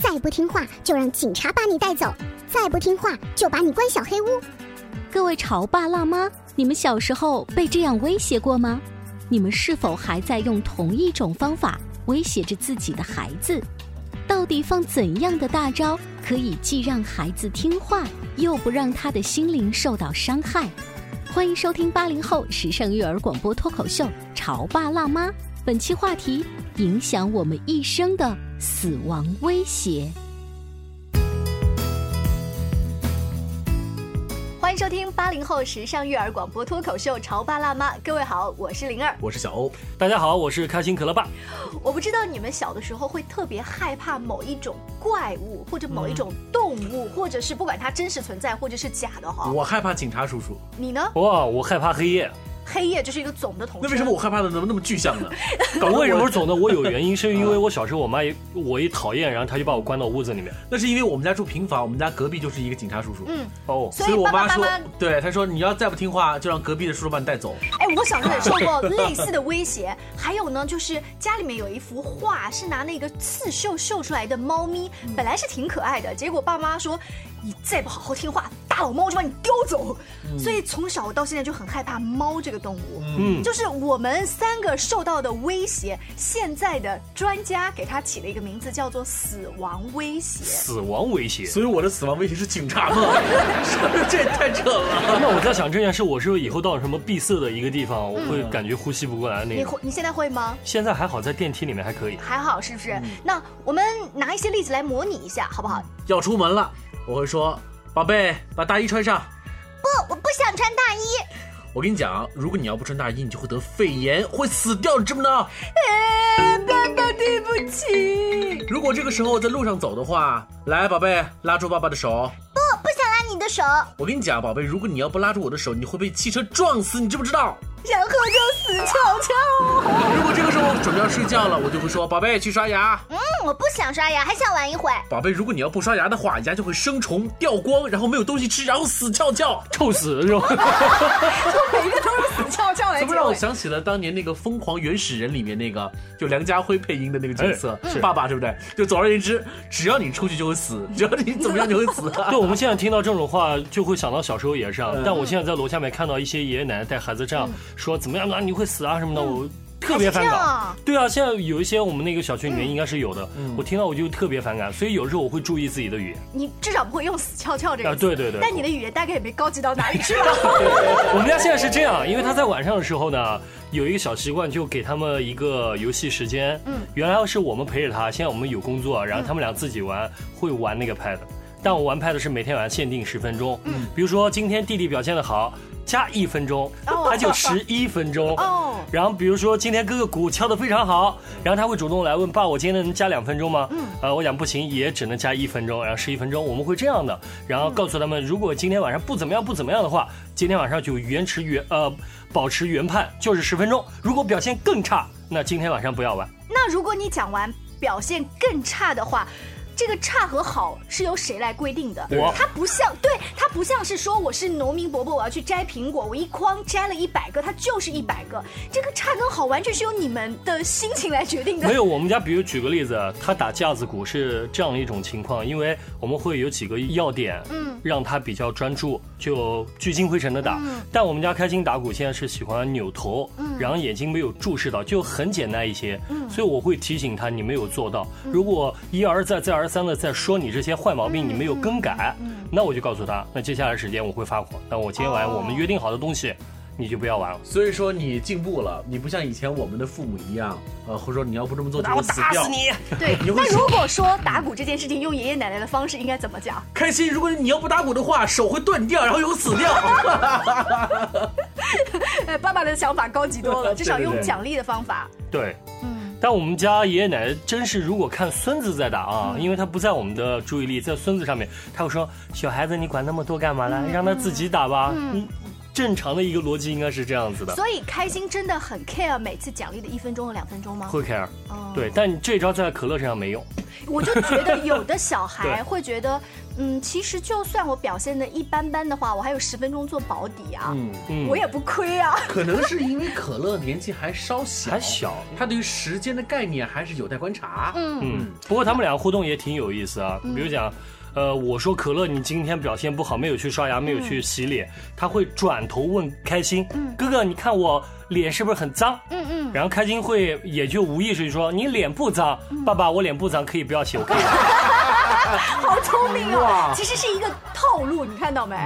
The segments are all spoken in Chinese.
再不听话，就让警察把你带走；再不听话，就把你关小黑屋。各位潮爸辣妈，你们小时候被这样威胁过吗？你们是否还在用同一种方法威胁着自己的孩子？到底放怎样的大招，可以既让孩子听话，又不让他的心灵受到伤害？欢迎收听八零后时尚育儿广播脱口秀《潮爸辣妈》，本期话题：影响我们一生的。死亡威胁。欢迎收听八零后时尚育儿广播脱口秀《潮爸辣妈》，各位好，我是灵儿，我是小欧，大家好，我是开心可乐爸。我不知道你们小的时候会特别害怕某一种怪物，或者某一种动物，或者是不管它真实存在或者是假的哈。我害怕警察叔叔，你呢？哇，我害怕黑夜。黑夜就是一个总的统称。那为什么我害怕的怎么那么具象呢？为什么是总的？我有原因，是因为我小时候我妈一我一讨厌，然后她就把我关到屋子里面。那是因为我们家住平房，我们家隔壁就是一个警察叔叔。嗯，哦，所以我妈说，对，她说你要再不听话，就让隔壁的叔叔把你带走。哎，我小时候也受过类似的威胁。还有呢，就是家里面有一幅画，是拿那个刺绣绣出来的猫咪，本来是挺可爱的，结果爸妈说。你再不好好听话，大老猫就把你叼走。所以从小到现在就很害怕猫这个动物。嗯，就是我们三个受到的威胁，现在的专家给它起了一个名字，叫做死亡威胁。死亡威胁。所以我的死亡威胁是警察吗？这也太扯了。那我在想这件事，我是不是以后到了什么闭塞的一个地方，我会感觉呼吸不过来那你会？你现在会吗？现在还好，在电梯里面还可以。还好是不是？那我们拿一些例子来模拟一下，好不好？要出门了。我会说：“宝贝，把大衣穿上。”不，我不想穿大衣。我跟你讲，如果你要不穿大衣，你就会得肺炎，会死掉，你知不知道？哎，爸爸，对不起。如果这个时候在路上走的话，来，宝贝，拉住爸爸的手。的手。我跟你讲，宝贝，如果你要不拉住我的手，你会被汽车撞死，你知不知道？然后就死翘翘。如果这个时候准备要睡觉了，我就会说：“宝贝，去刷牙。”嗯，我不想刷牙，还想玩一会儿。宝贝，如果你要不刷牙的话，牙就会生虫、掉光，然后没有东西吃，然后死翘翘，臭死是吧？每一个都是死翘翘。这不让我想起了当年那个《疯狂原始人》里面那个，就梁家辉配音的那个角色，是爸爸，对不对？就总而言之，只要你出去就会死，只要你怎么样就会死。对，我们现在听到这种话，就会想到小时候也是。但我现在在楼下面看到一些爷爷奶奶带孩子这样。说怎么样啊？你会死啊什么的？我特别反感。对啊，现在有一些我们那个小区里面应该是有的。我听到我就特别反感，所以有时候我会注意自己的语言。你至少不会用“死翘翘”这个。啊，对对对。但你的语言大概也没高级到哪里去吧？我们家现在是这样，因为他在晚上的时候呢，有一个小习惯，就给他们一个游戏时间。嗯。原来是我们陪着他，现在我们有工作，然后他们俩自己玩，会玩那个 pad。但我玩 pad 是每天晚上限定十分钟。嗯。比如说今天弟弟表现的好。加一分钟，他就十一分钟。哦，然后比如说今天哥哥鼓敲的非常好，然后他会主动来问爸，我今天能加两分钟吗？嗯，呃，我讲不行，也只能加一分钟，然后十一分钟，我们会这样的，然后告诉他们，如果今天晚上不怎么样不怎么样的话，今天晚上就原持原呃保持原判，就是十分钟。如果表现更差，那今天晚上不要玩。那如果你讲完表现更差的话。这个差和好是由谁来规定的？我它不像，对，它不像是说我是农民伯伯，我要去摘苹果，我一筐摘了一百个，它就是一百个。这个差跟好完全是由你们的心情来决定的。没有，我们家比如举个例子，他打架子鼓是这样的一种情况，因为我们会有几个要点，嗯，让他比较专注，就聚精会神的打。但我们家开心打鼓现在是喜欢扭头，嗯，然后眼睛没有注视到，就很简单一些，嗯，所以我会提醒他你没有做到。如果一而再再而三的在说你这些坏毛病，你没有更改，那我就告诉他，那接下来时间我会发火，那我今天晚上我们约定好的东西，你就不要玩了。所以说你进步了，你不像以前我们的父母一样，呃，或者说你要不这么做就那我会死掉。打死你！对那如果说打鼓这件事情用爷爷奶奶的方式，应该怎么讲？开心，如果你要不打鼓的话，手会断掉，然后又死掉。呃，爸爸的想法高级多了，至少用奖励的方法。对，嗯，但我们家爷爷奶奶真是，如果看孙子在打啊，因为他不在我们的注意力，在孙子上面，他会说：“小孩子，你管那么多干嘛呢？让他自己打吧。”嗯，正常的一个逻辑应该是这样子的，所以开心真的很 care 每次奖励的一分钟和两分钟吗？会 care。哦对，但你这招在可乐身上没用。我就觉得有的小孩 会觉得，嗯，其实就算我表现的一般般的话，我还有十分钟做保底啊，嗯，嗯我也不亏啊。可能是因为可乐年纪还稍小，还小他对于时间的概念还是有待观察。嗯，嗯，不过他们俩互动也挺有意思啊。比如讲，呃，我说可乐，你今天表现不好，没有去刷牙，没有去洗脸，他会转头问开心，嗯哥哥，你看我脸是不是很脏？嗯嗯，然后开心会也就无意识地说，你脸不脏，爸爸，我脸不脏，可以不要洗，我可以。好聪明哦！其实是一个套路，你看到没？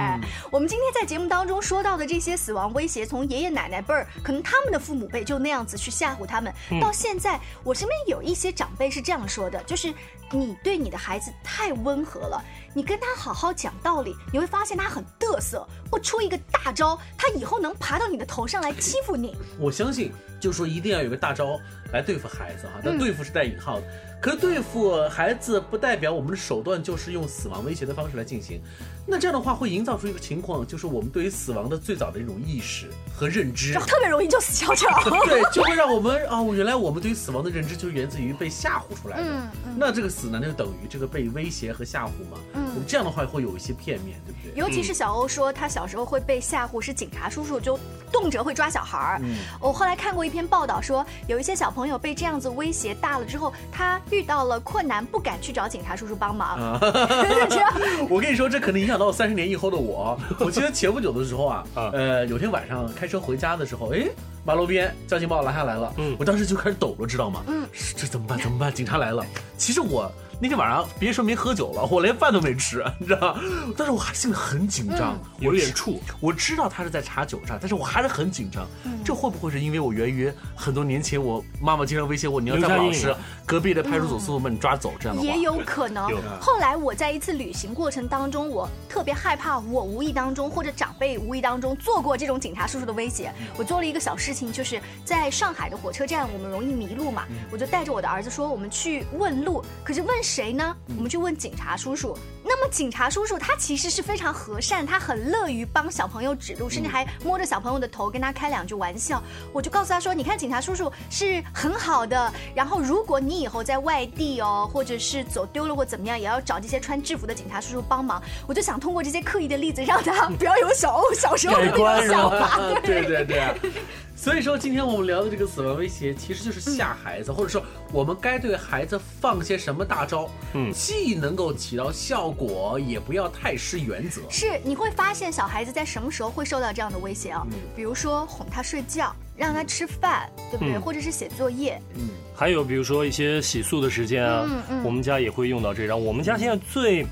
我们今天在节目当中说到的这些死亡威胁，从爷爷奶奶辈儿，可能他们的父母辈就那样子去吓唬他们，到现在，我身边有一些长辈是这样说的，就是你对你的孩子太温和了，你跟他好好讲道理，你会发现他很嘚瑟，不出一个大招，他以后能爬到你的头上来欺负你。我相信，就是说一定要有个大招来对付孩子哈，那对付是带引号的。可对付孩子不代表我们的手段就是用死亡威胁的方式来进行，那这样的话会营造出一个情况，就是我们对于死亡的最早的一种意识和认知特别容易就死翘翘。对，就会让我们啊、原来我们对于死亡的认知就是源自于被吓唬出来的。嗯那这个死难道就等于这个被威胁和吓唬吗？嗯这样的话会有一些片面，对不对？尤其是小欧说他小时候会被吓唬，是警察叔叔就动辄会抓小孩儿。我后来看过一篇报道说，有一些小朋友被这样子威胁大了之后，他遇到了困难不敢去找警察叔叔帮忙，啊 我跟你说，这可能影响到三十年以后的我。我记得前不久的时候啊，啊呃，有天晚上开车回家的时候，哎，马路边交警把我拦下来了，嗯我当时就开始抖了，知道吗？嗯，这怎么办？怎么办？警察来了。其实我那天晚上别说没喝酒了，我连饭都没吃，你知道？但是我还心里很紧张，有点怵。我知道他是在查酒驾，但是我还是很紧张。这会不会是因为我源于很多年前我妈妈经常威胁我，你要再不老实隔壁的派出所叔叔把你抓走这样的话？也有可能。后来我在一次旅行过程当中，我特别害怕，我无意当中或者长辈无意当中做过这种警察叔叔的威胁。我做了一个小事情，就是在上海的火车站，我们容易迷路嘛，我就带着我的儿子说，我们去问路。可是问谁呢？我们去问警察叔叔。那么警察叔叔他其实是非常和善，他很乐于帮小朋友指路，甚至还摸着小朋友的头跟他开两句玩笑。我就告诉他说：“你看，警察叔叔是很好的。然后，如果你以后在外地哦，或者是走丢了或怎么样，也要找这些穿制服的警察叔叔帮忙。”我就想通过这些刻意的例子，让他 不要有小欧小时候的那种想吧法。对 对对。所以说，今天我们聊的这个死亡威胁，其实就是吓孩子，或者说我们该对孩子放些什么大招，嗯既能够起到效果，也不要太失原则。是，你会发现小孩子在什么时候会受到这样的威胁啊？比如说哄他睡觉，让他吃饭，对不对？嗯或者是写作业。嗯还有比如说一些洗漱的时间啊，嗯嗯我们家也会用到这张。我们家现在最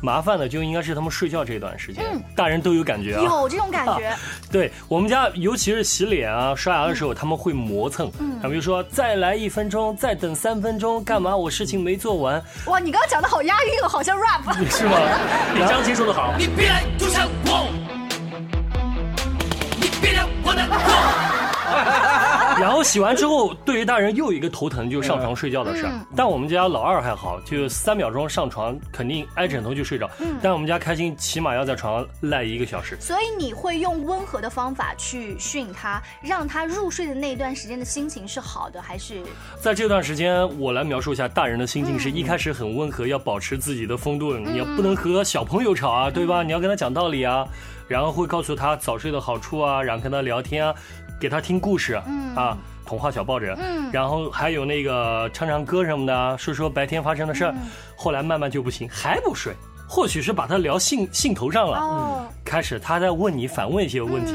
麻烦的就应该是他们睡觉这段时间，大人都有感觉啊。有这种感觉，对我们家，尤其是洗脸啊、刷牙的时候，他们会磨蹭。嗯，比如说再来一分钟，再等三分钟，干嘛？我事情没做完，哇，你刚刚讲的好押韵哦，好像 rap。是吗？比张杰说的好，你别来纠缠我，你别来我的我。然后后洗完之后，对于大人又有一个头疼，就是上床睡觉的事儿。嗯但我们家老二还好，就三秒钟上床，肯定挨枕头就睡着。嗯但我们家开心起码要在床上赖一个小时。所以你会用温和的方法去训他，让他入睡的那段时间的心情是好的，还是在这段时间，我来描述一下大人的心境，嗯是一开始很温和，要保持自己的风度，你要不能和小朋友吵啊，对吧？你要跟他讲道理啊，然后会告诉他早睡的好处啊，然后跟他聊天啊，给他听故事啊，童话小抱枕，然后还有那个唱唱歌什么的啊，说说白天发生的事儿。后来慢慢就不行，还不睡，或许是把他聊兴兴头上了，哦，开始他在问你反问一些问题。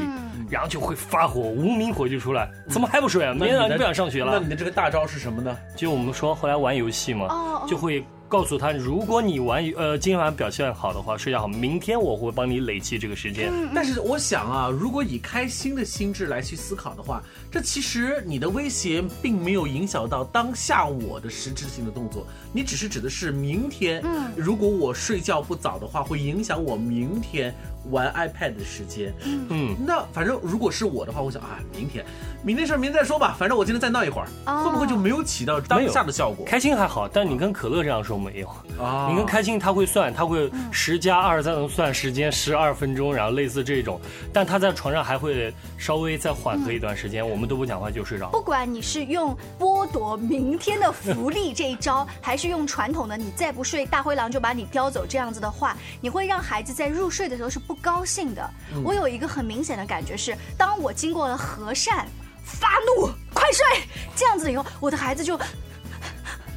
然后就会发火，无名火就出来，怎么还不睡啊？明天早上就不想上学了。那你的这个大招是什么呢？就我们说后来玩游戏嘛，就会告诉他，如果你玩呃今天晚上表现好的话，睡觉好，明天我会帮你累积这个时间。嗯但是我想啊，如果以开心的心智来去思考的话，这其实你的威胁并没有影响到当下我的实质性的动作，你只是指的是明天，嗯。如果我睡觉不早的话，会影响我明天玩 iPad 的时间。嗯，那反正如果是我的话，我想啊，明天，明天事儿明天再说吧，反正我今天再闹一会儿，哦。会不会就没有起到当下的效果？开心还好，但你跟可乐这样说没有。啊你跟开心他会算，他会十加二再能算时间十二分钟，然后类似这种，但他在床上还会稍微再缓和一段时间，我们都不讲话就睡着。不管你是用剥夺明天的福利这一招，还是用传统的你再不睡，大灰狼就把你叼走这样子的话，你会让孩子在入睡的时候是不高兴的。我有一个很明显的感觉是，当我经过了和善、发怒、快睡这样子以后，我的孩子就。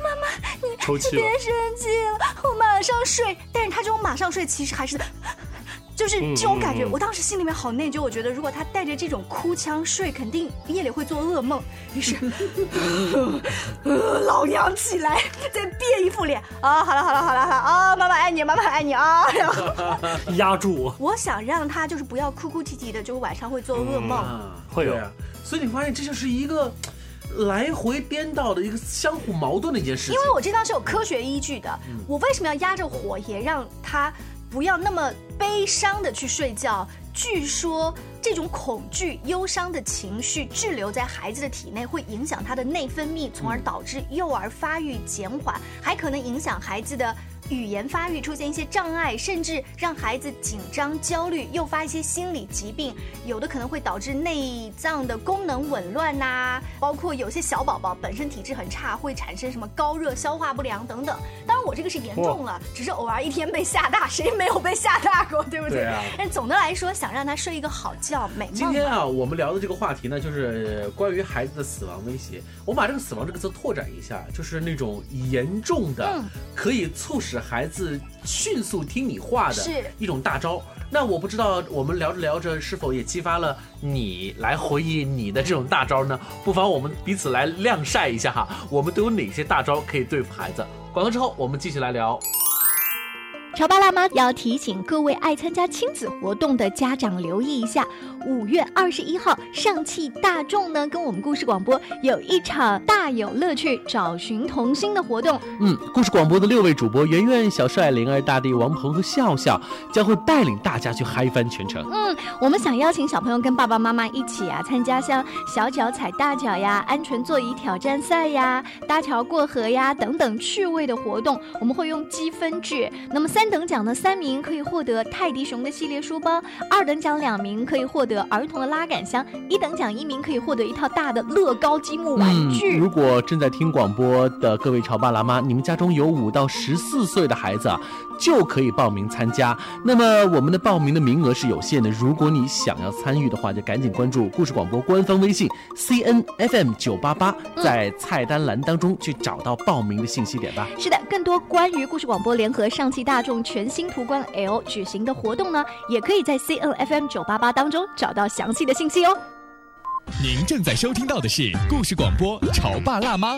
妈妈，你 抽泣别生气了，我马上睡。但是他这种马上睡，其实还是，就是这种感觉。嗯嗯嗯我当时心里面好内疚，我觉得如果他带着这种哭腔睡，肯定夜里会做噩梦。于是，呃 老娘起来，再变一副脸啊！好了好了好了好了啊！妈妈爱你，妈妈爱你啊！然后 压住我，我想让他就是不要哭哭啼啼的，就晚上会做噩梦。啊，会有啊。所以你发现这就是一个来回颠倒的一个相互矛盾的一件事情。因为我这道是有科学依据的。嗯我为什么要压着火，也让他不要那么悲伤的去睡觉？据说这种恐惧、忧伤的情绪滞留在孩子的体内，会影响他的内分泌，从而导致幼儿发育减缓，还可能影响孩子的。语言发育出现一些障碍，甚至让孩子紧张、焦虑，诱发一些心理疾病，有的可能会导致内脏的功能紊乱呐、包括有些小宝宝本身体质很差，会产生什么高热、消化不良等等。当然，我这个是严重了，只是偶尔一天被吓大，谁没有被吓大过，对不对？对啊但总的来说，想让他睡一个好觉、美梦。今天啊，我们聊的这个话题呢，就是呃关于孩子的死亡威胁。我们把这个“死亡”这个词拓展一下，就是那种严重的，嗯可以促使孩子迅速听你话的是一种大招。那我不知道我们聊着聊着是否也激发了你来回忆你的这种大招呢？不妨我们彼此来晾晒一下哈，我们都有哪些大招可以对付孩子？广告之后，我们继续来聊。潮爸辣妈要提醒各位爱参加亲子活动的家长留意一下，五月二十一号，上汽大众呢跟我们故事广播有一场大有乐趣找寻童心的活动，嗯，故事广播的六位主播圆圆、小帅、灵儿、大地、王鹏和笑笑将会带领大家去嗨翻全程。嗯，我们想邀请小朋友跟爸爸妈妈一起啊，参加像小脚踩大脚呀、安全座椅挑战赛呀、搭桥过河呀等等趣味的活动。我们会用积分制，那么三等奖呢，三名可以获得泰迪熊的系列书包；二等奖两名可以获得儿童的拉杆箱；一等奖一名可以获得一套大的乐高积木玩具。嗯如果正在听广播的各位潮爸辣妈，你们家中有五到十四岁的孩子啊，就可以报名参加。那么我们的报名的名额是有限的，如果你想要参与的话，就赶紧关注故事广播官方微信 C N F M 九八八，在菜单栏当中去找到报名的信息点吧。是的，更多关于故事广播联合上汽大众全新途观 L 举行的活动呢，也可以在 C N F M 九八八当中找到详细的信息哦。您正在收听到的是故事广播《潮爸辣妈》。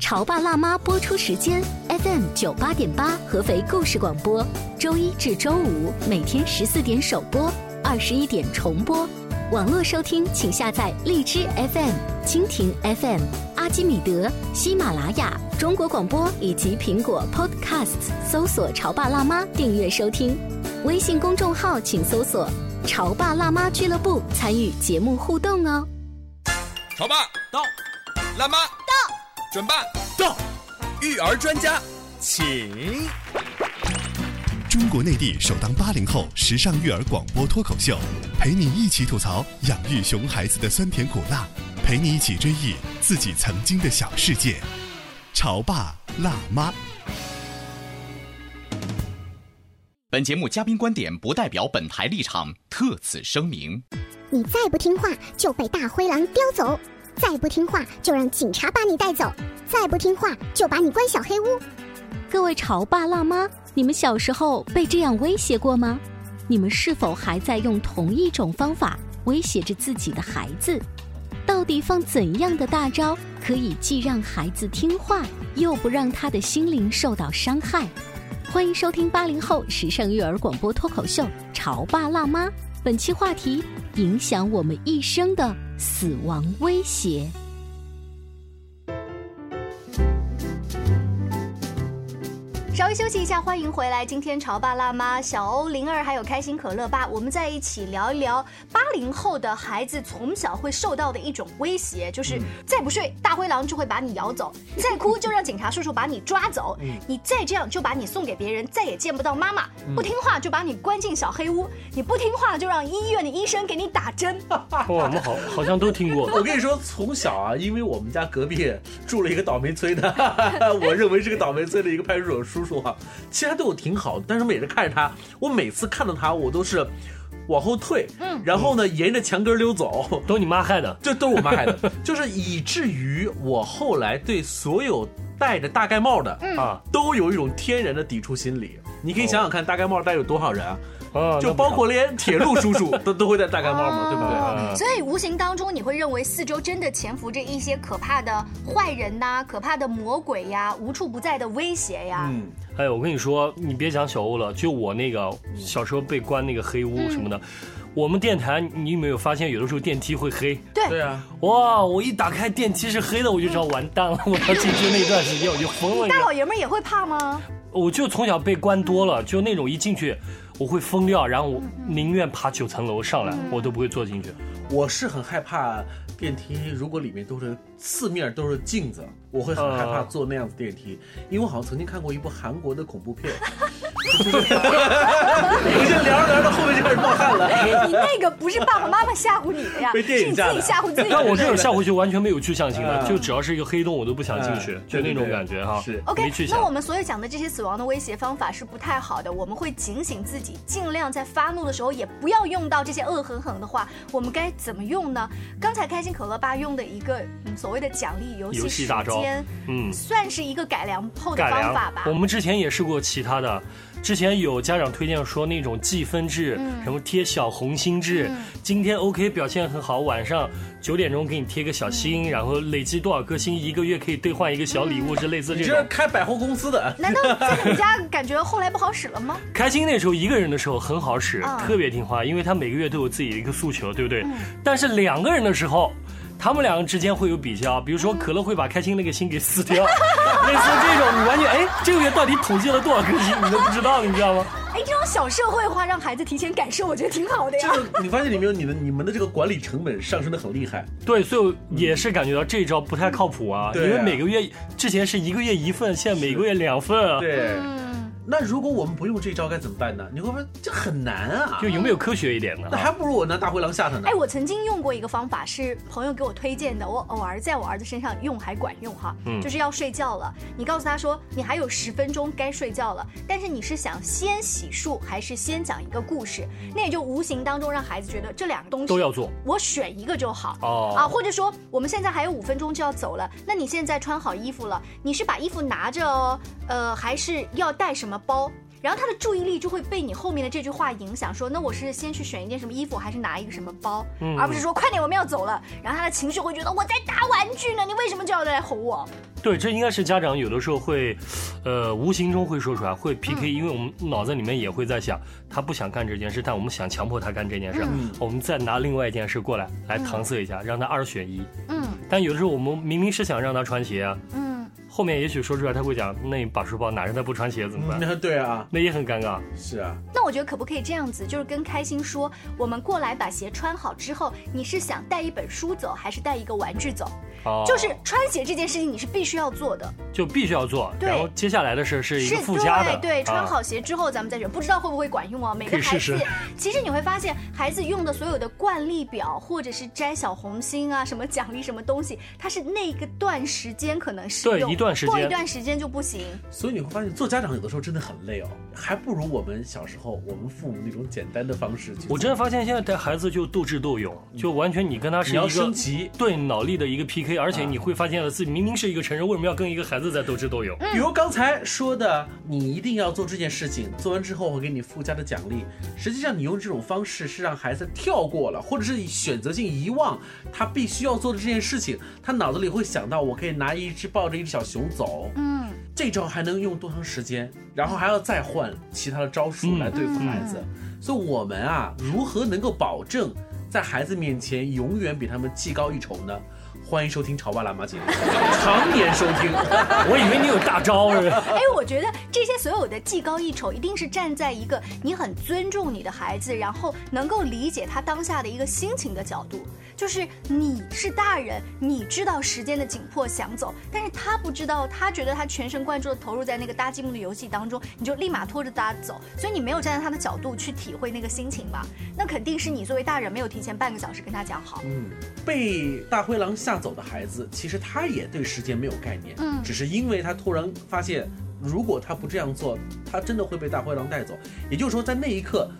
潮爸辣妈播出时间：FM 九八点八，合肥故事广播，周一至周五每天十四点首播，二十一点重播。网络收听，请下载荔枝 FM、蜻蜓 FM、阿基米德、喜马拉雅、中国广播以及苹果 Podcasts，搜索“潮爸辣妈”订阅收听。微信公众号请搜索潮爸辣妈俱乐部参与节目互动哦。潮爸到，辣妈到，准爸到，育儿专家，请。中国内地首档八零后时尚育儿广播脱口秀，陪你一起吐槽养育熊孩子的酸甜苦辣，陪你一起追忆自己曾经的小世界。潮爸辣妈。本节目嘉宾观点不代表本台立场，特此声明。你再不听话就被大灰狼叼走，再不听话就让警察把你带走，再不听话就把你关小黑屋。各位潮爸辣妈，你们小时候被这样威胁过吗？你们是否还在用同一种方法威胁着自己的孩子？到底放怎样的大招可以既让孩子听话，又不让他的心灵受到伤害？欢迎收听八零后时尚育儿广播脱口秀《潮爸辣妈》，本期话题：影响我们一生的死亡威胁。稍微休息一下，欢迎回来。今天潮爸辣妈、小欧、灵儿还有开心可乐爸，我们在一起聊一聊八零后的孩子从小会受到的一种威胁，就是再不睡，大灰狼就会把你咬走；再哭，就让警察叔叔把你抓走；你再这样，就把你送给别人，再也见不到妈妈；不听话，就把你关进小黑屋；你不听话，就让医院的医生给你打针。哇，我们好好像都听过。我跟你说，从小啊，因为我们家隔壁住了一个倒霉催的，我认为是个倒霉催的一个派出所叔叔啊，其实他对我挺好的，但是每次看着他，我每次看到他，我都是往后退，嗯，然后呢，沿着墙根溜走，都你妈害的，这都是我妈害的，就是以至于我后来对所有戴着大盖帽的啊，都有一种天然的抵触心理。你可以想想看，大盖帽戴有多少人啊？啊，就包括连铁路叔叔都 都会戴大盖帽嘛，对不对？哦所以无形当中，你会认为四周真的潜伏着一些可怕的坏人呐、可怕的魔鬼呀、无处不在的威胁呀。嗯，哎，我跟你说，你别讲小欧了，就我那个小时候被关那个黑屋什么的，我们电台，你有没有发现有的时候电梯会黑？对对啊，哇，我一打开电梯是黑的，我就知道完蛋了，我要进去那段时间我就疯了。大老爷们儿也会怕吗？我就从小被关多了，就那种一进去我会疯掉，然后我宁愿爬九层楼上来，我都不会坐进去。我是很害怕电梯，如果里面都是四面都是镜子，我会很害怕坐那样子电梯，因为我好像曾经看过一部韩国的恐怖片，就是我现在聊着聊着后面就开始冒汗了。你那个不是爸爸妈妈吓唬你的呀，被电影是你吓的自己吓唬自己。但我这种吓回去完全没有去向性的，嗯就只要是一个黑洞我都不想进去，嗯就那种对对对感觉哈。是 OK。那我们所有讲的这些死亡的威胁方法是不太好的，我们会警醒自己，尽量在发怒的时候也不要用到这些恶狠狠的话。我们该怎么用呢？刚才开心可乐吧用的一个、嗯、所谓的奖励游戏时间，嗯算是一个改良后的方法吧。我们之前也试过其他的，之前有家长推荐说那种计分制，嗯什么贴小红心制，嗯今天 OK 表现很好，晚上九点钟给你贴个小心，嗯然后累积多少颗星，一个月可以兑换一个小礼物，是类似你这种这种。开百货公司的，难道在你们家感觉后来不好使了吗？开心那时候一个人的时候很好使，嗯特别听话，因为他每个月都有自己的一个诉求，对不对？但是两个人的时候。他们两个之间会有比较，比如说可乐会把开心那个心给撕掉，类似这种，你完全哎，这个月到底统计了多少颗心，你都不知道，你知道吗？哎，这种小社会化让孩子提前感受，我觉得挺好的呀。这个你发现里面有你的你们的这个管理成本上升的很厉害。对，所以我也是感觉到这一招不太靠谱啊，对啊因为每个月之前是一个月一份，现在每个月两份啊，对，嗯，那如果我们不用这招该怎么办呢？你会不会这很难啊就？有没有科学一点的啊？那还不如我拿大灰狼吓他呢哎，。我曾经用过一个方法，是朋友给我推荐的，我偶尔在我儿子身上用还管用哈。嗯就是要睡觉了，你告诉他说你还有十分钟该睡觉了，但是你是想先洗漱还是先讲一个故事？那也就无形当中让孩子觉得这两个东西都要做我选一个就好。哦啊，或者说我们现在还有五分钟就要走了，那你现在穿好衣服了，你是把衣服拿着哦，呃，还是要带什么包？然后他的注意力就会被你后面的这句话影响，说那我是先去选一件什么衣服，还是拿一个什么包，嗯而不是说快点我们要走了，然后他的情绪会觉得我在打玩具呢，你为什么就要来吼我？对，这应该是家长有的时候会，呃，无形中会说出来，会 PK，、因为我们脑子里面也会在想，他不想干这件事，但我们想强迫他干这件事，嗯我们再拿另外一件事过来来搪塞一下，让他二选一。嗯但有的时候我们明明是想让他穿鞋啊，嗯，后面也许说出来他会讲，那你把书包拿着他不穿鞋怎么办？那，对啊，那也很尴尬。是啊，那我觉得可不可以这样子，就是跟开心说，我们过来把鞋穿好之后，你是想带一本书走，还是带一个玩具走？哦就是穿鞋这件事情，你是必须要做的。就必须要做，对然后接下来的事是一个附加的。对对，穿啊好鞋之后咱们再选，不知道会不会管用啊。每个孩以试试子，其实你会发现，孩子用的所有的惯例表，或者是摘小红心啊，什么奖励什么东西，它是那个段时间可能适对用，一段时间过一段时间就不行。所以你会发现做家长有的时候真的很累哦，还不如我们小时候我们父母那种简单的方式。我真的发现现在带孩子就斗智斗勇，就完全你跟他是你要一个升级对脑力的一个 PK，而且啊你会发现了自己明明是一个成人，为什么要跟一个孩子在斗智斗勇？比如刚才说的，你一定要做这件事情，做完之后我会给你附加的奖励。实际上，你用这种方式是让孩子跳过了，或者是选择性遗忘他必须要做的这件事情。他脑子里会想到，我可以拿一只抱着一只小熊走，嗯，这招还能用多长时间？然后还要再换其他的招数来对付孩子。所以，我们啊，如何能够保证在孩子面前永远比他们技高一筹呢？欢迎收听《潮爸辣妈》节目，常年收听。我以为你有大招是吧？哎，我觉得这些所有的技高一筹，一定是站在一个你很尊重你的孩子，然后能够理解他当下的一个心情的角度。就是你是大人，你知道时间的紧迫想走，但是他不知道，他觉得他全神贯注的投入在那个搭积木的游戏当中，你就立马拖着他走，所以你没有站在他的角度去体会那个心情吧？那肯定是你作为大人没有提前半个小时跟他讲好。嗯，被大灰狼吓走的孩子，其实他也对时间没有概念，嗯只是因为他突然发现，如果他不这样做，他真的会被大灰狼带走。也就是说，在那一刻，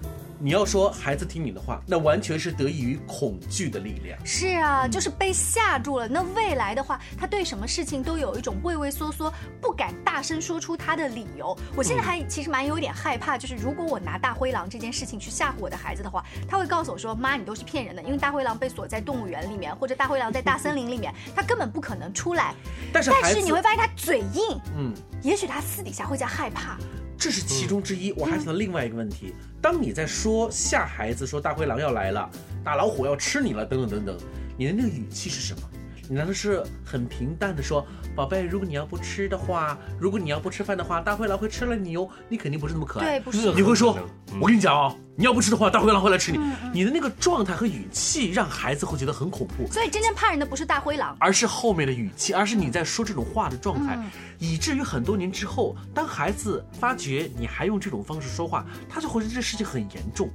你要说孩子听你的话，那完全是得益于恐惧的力量。是啊，就是被吓住了。那未来的话，他对什么事情都有一种畏畏缩缩，不敢大声说出他的理由。我现在还其实蛮有点害怕，就是如果我拿大灰狼这件事情去吓唬我的孩子的话，他会告诉我说：“妈，你都是骗人的，因为大灰狼被锁在动物园里面，或者大灰狼在大森林里面，他根本不可能出来。”但是孩子，是你会发现他嘴硬，嗯，也许他私底下会在害怕。这是其中之一。我还想到另外一个问题：当你在说吓孩子说大灰狼要来了，大老虎要吃你了，等等等等，你的那个语气是什么？你难道是很平淡的说，宝贝，如果你要不吃的话，如果你要不吃饭的话，大灰狼会吃了你哦？你肯定不是那么可爱。对，不是。你会说嗯，我跟你讲哦，你要不吃的话，大灰狼会来吃你。你的那个状态和语气让孩子会觉得很恐怖，所以真正怕人的不是大灰狼，而是后面的语气，而是你在说这种话的状态，以至于很多年之后，当孩子发觉你还用这种方式说话，他就会觉得这事情很严重。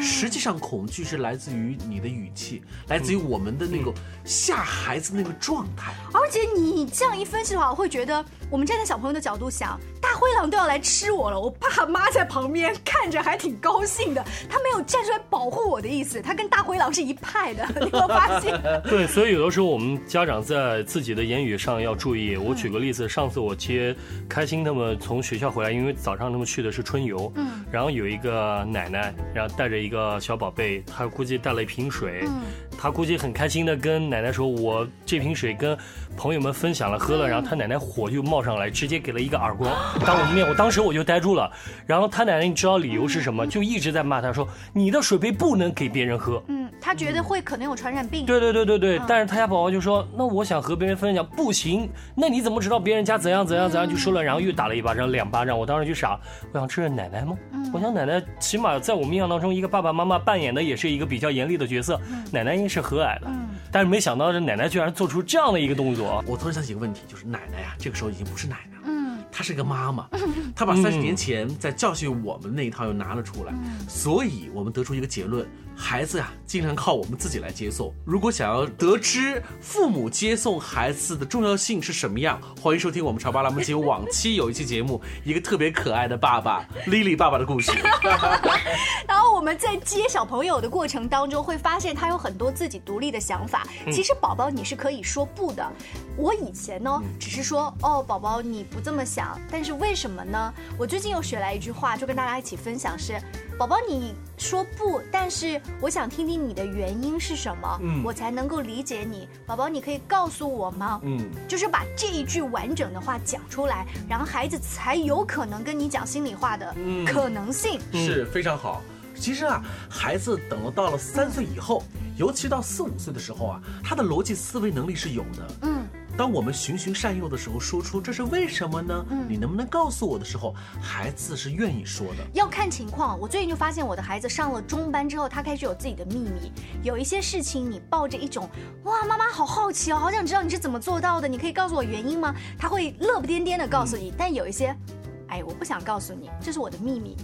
实际上，恐惧是来自于你的语气，来自于我们的那个吓孩子那个状态。而且你这样一分析的话，我会觉得，我们站在小朋友的角度想，大灰狼都要来吃我了，我爸妈在旁边看着还挺高兴的，他没有站出来保护我的意思，他跟大灰狼是一派的，你有没有发现？对，所以有的时候我们家长在自己的言语上要注意。我举个例子，上次我接开心他们从学校回来，因为早上他们去的是春游，嗯，然后有一个奶奶，然后带着一个小宝贝，她估计带了一瓶水，嗯她估计很开心的跟奶奶说：“我这瓶水跟朋友们分享了，喝了。”然后他奶奶火就冒上来，直接给了一个耳光，当我们面，我当时我就呆住了。然后他奶奶，你知道理由是什么？就一直在骂他说：“你的水杯不能给别人喝。”嗯，他觉得会可能有传染病。对对对对对，嗯但是他家宝宝就说，那我想和别人分享，不行，那你怎么知道别人家怎样怎样怎样？就说了，然后又打了一巴掌，两巴掌，我当时就傻，我想这是奶奶吗？我想奶奶起码在我们印象当中，一个爸爸妈妈扮演的也是一个比较严厉的角色，奶奶是和蔼的，嗯但是没想到这奶奶居然做出这样的一个动作，我突然想起一个问题，就是奶奶呀、这个时候已经不是奶奶了。嗯，她是个妈妈，她把三十年前在教训我们那一套又拿了出来，所以我们得出一个结论：孩子呀，经常靠我们自己来接送。如果想要得知父母接送孩子的重要性是什么样，欢迎收听我们潮爸栏目节目往期有一期节目，一个特别可爱的爸爸 Lily 爸爸的故事。然后我们在接小朋友的过程当中，会发现他有很多自己独立的想法。其实宝宝你是可以说不的。我以前呢，只是说哦，宝宝你不这么想，但是为什么呢？我最近又学来一句话，就跟大家一起分享是：宝宝你说不，但是我想听听你的原因是什么，嗯我才能够理解你。宝宝你可以告诉我吗？嗯，就是把这一句完整的话讲出来，然后孩子才有可能跟你讲心里话的嗯可能性。是非常好。其实啊，孩子等了到了三岁以后，尤其到四五岁的时候啊，他的逻辑思维能力是有的。嗯，当我们循循善诱的时候，说出这是为什么呢？嗯你能不能告诉我的时候，孩子是愿意说的。要看情况。我最近就发现我的孩子上了中班之后，他开始有自己的秘密。有一些事情，你抱着一种哇，妈妈好好奇哦，好想知道你是怎么做到的，你可以告诉我原因吗？他会乐不颠颠的告诉你。但有一些，哎，我不想告诉你，这是我的秘密。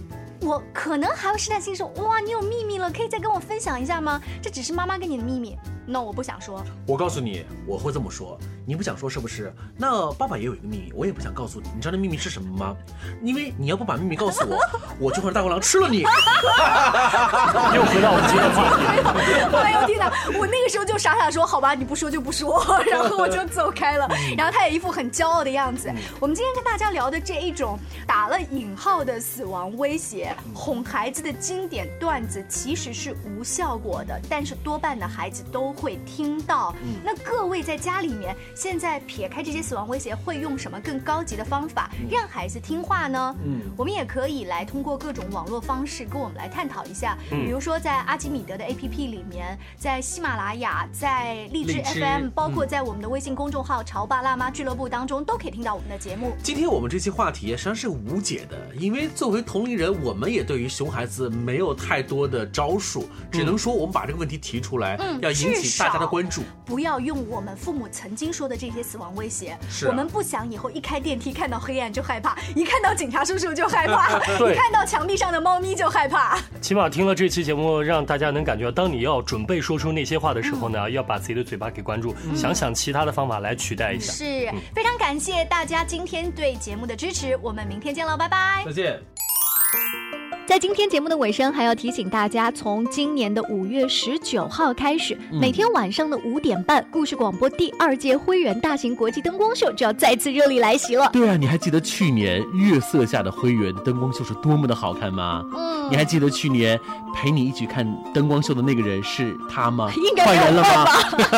我可能还会试探性说，哇，你有秘密了，可以再跟我分享一下吗？这只是妈妈跟你的秘密。那我不想说。我告诉你，我会这么说，你不想说是不是？那爸爸也有一个秘密，我也不想告诉你。你知道那秘密是什么吗？因为你要不把秘密告诉我，我就会让大灰狼吃了你。又回到我们今天的话题。哎呦天哪！我那个时候就傻傻说好吧，你不说就不说，然后我就走开了。然后他也一副很骄傲的样子。我们今天跟大家聊的这一种打了引号的死亡威胁，哄孩子的经典段子，其实是无效果的，但是多半的孩子都会听到。那各位在家里面，现在撇开这些死亡威胁，会用什么更高级的方法让孩子听话呢？嗯。我们也可以来通过各种网络方式跟我们来探讨一下，比如说在阿基米德的 APP 里面，在喜马拉雅，在荔枝 FM，包括嗯在我们的微信公众号“潮爸辣妈俱乐部”当中，都可以听到我们的节目。今天我们这期话题实际上是无解的，因为作为同龄人，我们也对于熊孩子没有太多的招数，只能说我们把这个问题提出来，嗯要引至起大家的关注。不要用我们父母曾经说的这些死亡威胁，是啊我们不想以后一开电梯看到黑暗就害怕，一看到警察叔叔就害怕，一看到墙壁上的猫咪就害怕。起码听了这期节目，让大家能感觉到，当你要准备说出那些话的时候呢，要把自己的嘴巴给关住，想想其他的方法来取代一下。是非常感谢大家今天对节目的支持，我们明天见喽，拜拜。再见。在今天节目的尾声，还要提醒大家，从今年的五月十九号开始，嗯每天晚上的五点半，故事广播第二届辉源大型国际灯光秀就要再次热力来袭了。对啊，你还记得去年月色下的辉源灯光秀是多么的好看吗？嗯你还记得去年陪你一起看灯光秀的那个人是他吗？应该换人了吗？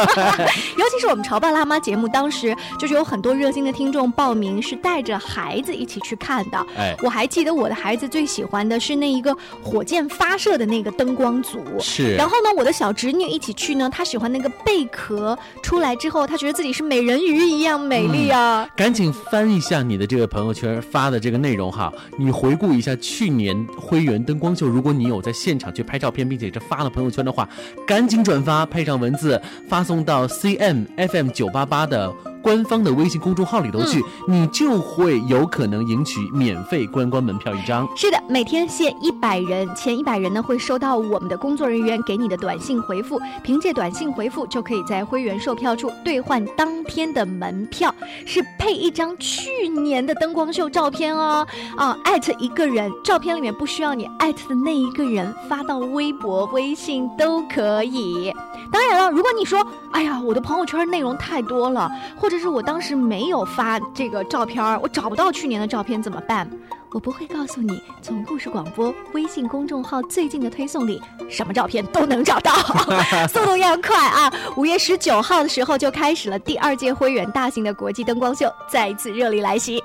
尤其是我们潮爸辣妈节目，当时就是有很多热心的听众报名，是带着孩子一起去看的。哎我还记得我的孩子最喜欢的是那一个火箭发射的那个灯光组。是然后呢，我的小侄女一起去呢，她喜欢那个贝壳出来之后，她觉得自己是美人鱼一样美丽啊。赶紧翻一下你的这个朋友圈发的这个内容哈，你回顾一下去年辉源灯光秀，如果你有在现场去拍照片，并且这发了朋友圈的话，赶紧转发，配上文字发送到 CM FM 九八八的官方的微信公众号里头去，你就会有可能赢取免费观光门票一张。是的，每天限一百人，前一百人呢会收到我们的工作人员给你的短信回复，凭借短信回复就可以在会员售票处兑换当天的门票，是配一张去年的灯光秀照片哦，啊，艾特一个人，照片里面不需要你艾特的那一个人发到微博、微信都可以。当然了，如果你说，哎呀，我的朋友圈内容太多了，或者是我当时没有发这个照片儿，我找不到去年的照片怎么办？我不会告诉你，从故事广播微信公众号最近的推送里，什么照片都能找到，速度要快啊！五月十九号的时候就开始了第二届辉远大型的国际灯光秀，再一次热力来袭。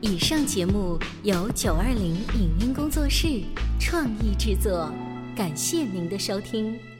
以上节目由九二零影音工作室创意制作，感谢您的收听。